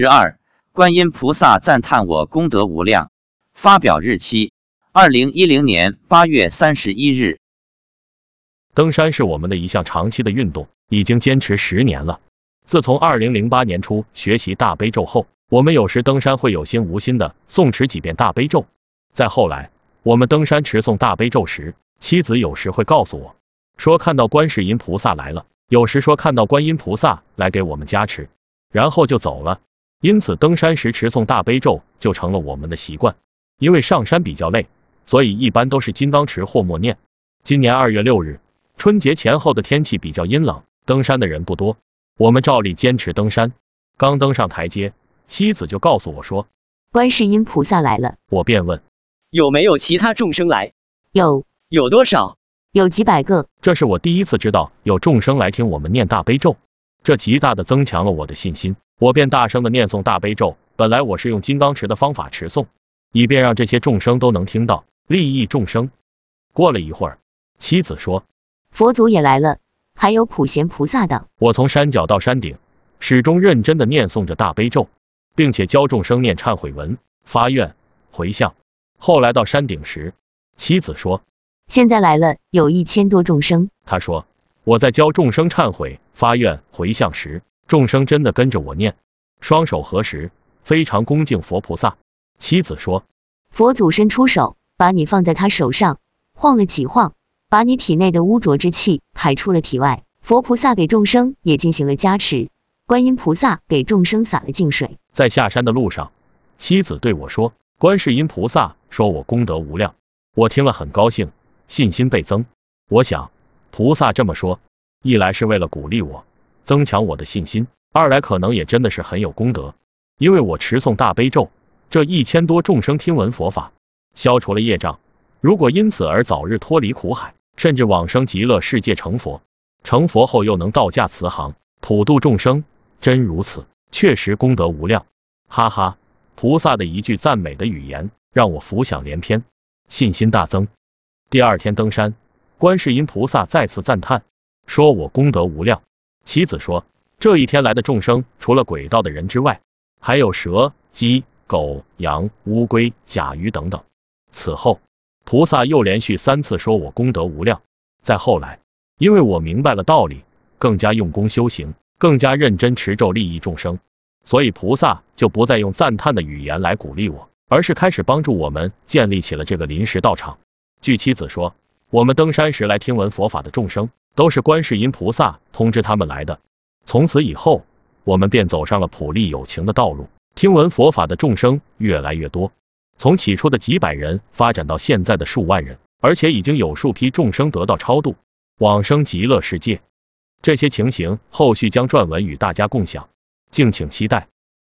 十二，观音菩萨赞叹我功德无量。发表日期：二零一零年八月三十一日。登山是我们的一项长期的运动，已经坚持十年了。自从二零零八年初学习大悲咒后，我们有时登山会有心无心的诵持几遍大悲咒。再后来，我们登山持诵大悲咒时，妻子有时会告诉我，说看到观世音菩萨来了，有时说看到观音菩萨来给我们加持，然后就走了。因此，登山时持诵大悲咒就成了我们的习惯。因为上山比较累，所以一般都是金刚持或默念。今年二月六日，春节前后的天气比较阴冷，登山的人不多，我们照例坚持登山。刚登上台阶，妻子就告诉我说，观世音菩萨来了。我便问。有没有其他众生来？有，有多少？有几百个。这是我第一次知道有众生来听我们念大悲咒，这极大的增强了我的信心。我便大声的念诵大悲咒。本来我是用金刚持的方法持诵，以便让这些众生都能听到，利益众生。过了一会儿，妻子说，佛祖也来了，还有普贤菩萨等。我从山脚到山顶，始终认真的念诵着大悲咒，并且教众生念忏悔文，发愿回向。后来到山顶时，妻子说：“现在来了，有一千多众生。”他说：“我在教众生忏悔、发愿、回向时，众生真的跟着我念，双手合十，非常恭敬佛菩萨。”妻子说：“佛祖伸出手，把你放在他手上，晃了几晃，把你体内的污浊之气排出了体外。佛菩萨给众生也进行了加持，观音菩萨给众生洒了净水。”在下山的路上，妻子对我说。观世音菩萨说我功德无量，我听了很高兴，信心倍增。我想，菩萨这么说，一来是为了鼓励我，增强我的信心；二来可能也真的是很有功德，因为我持诵大悲咒，这一千多众生听闻佛法，消除了业障。如果因此而早日脱离苦海，甚至往生极乐世界成佛，成佛后又能道驾慈航，普度众生，真如此，确实功德无量。哈哈。菩萨的一句赞美的语言，让我浮想联翩，信心大增。第二天登山，观世音菩萨再次赞叹，说我功德无量。妻子说，这一天来的众生，除了轨道的人之外，还有蛇、鸡、狗、羊、乌龟、甲鱼等等。此后，菩萨又连续三次说我功德无量。再后来，因为我明白了道理，更加用功修行，更加认真持咒利益众生。所以菩萨就不再用赞叹的语言来鼓励我，而是开始帮助我们建立起了这个临时道场。据妻子说，我们登山时来听闻佛法的众生，都是观世音菩萨通知他们来的。从此以后，我们便走上了普利有情的道路，听闻佛法的众生越来越多，从起初的几百人发展到现在的数万人，而且已经有数批众生得到超度，往生极乐世界。这些情形后续将撰文与大家共享。敬请期待。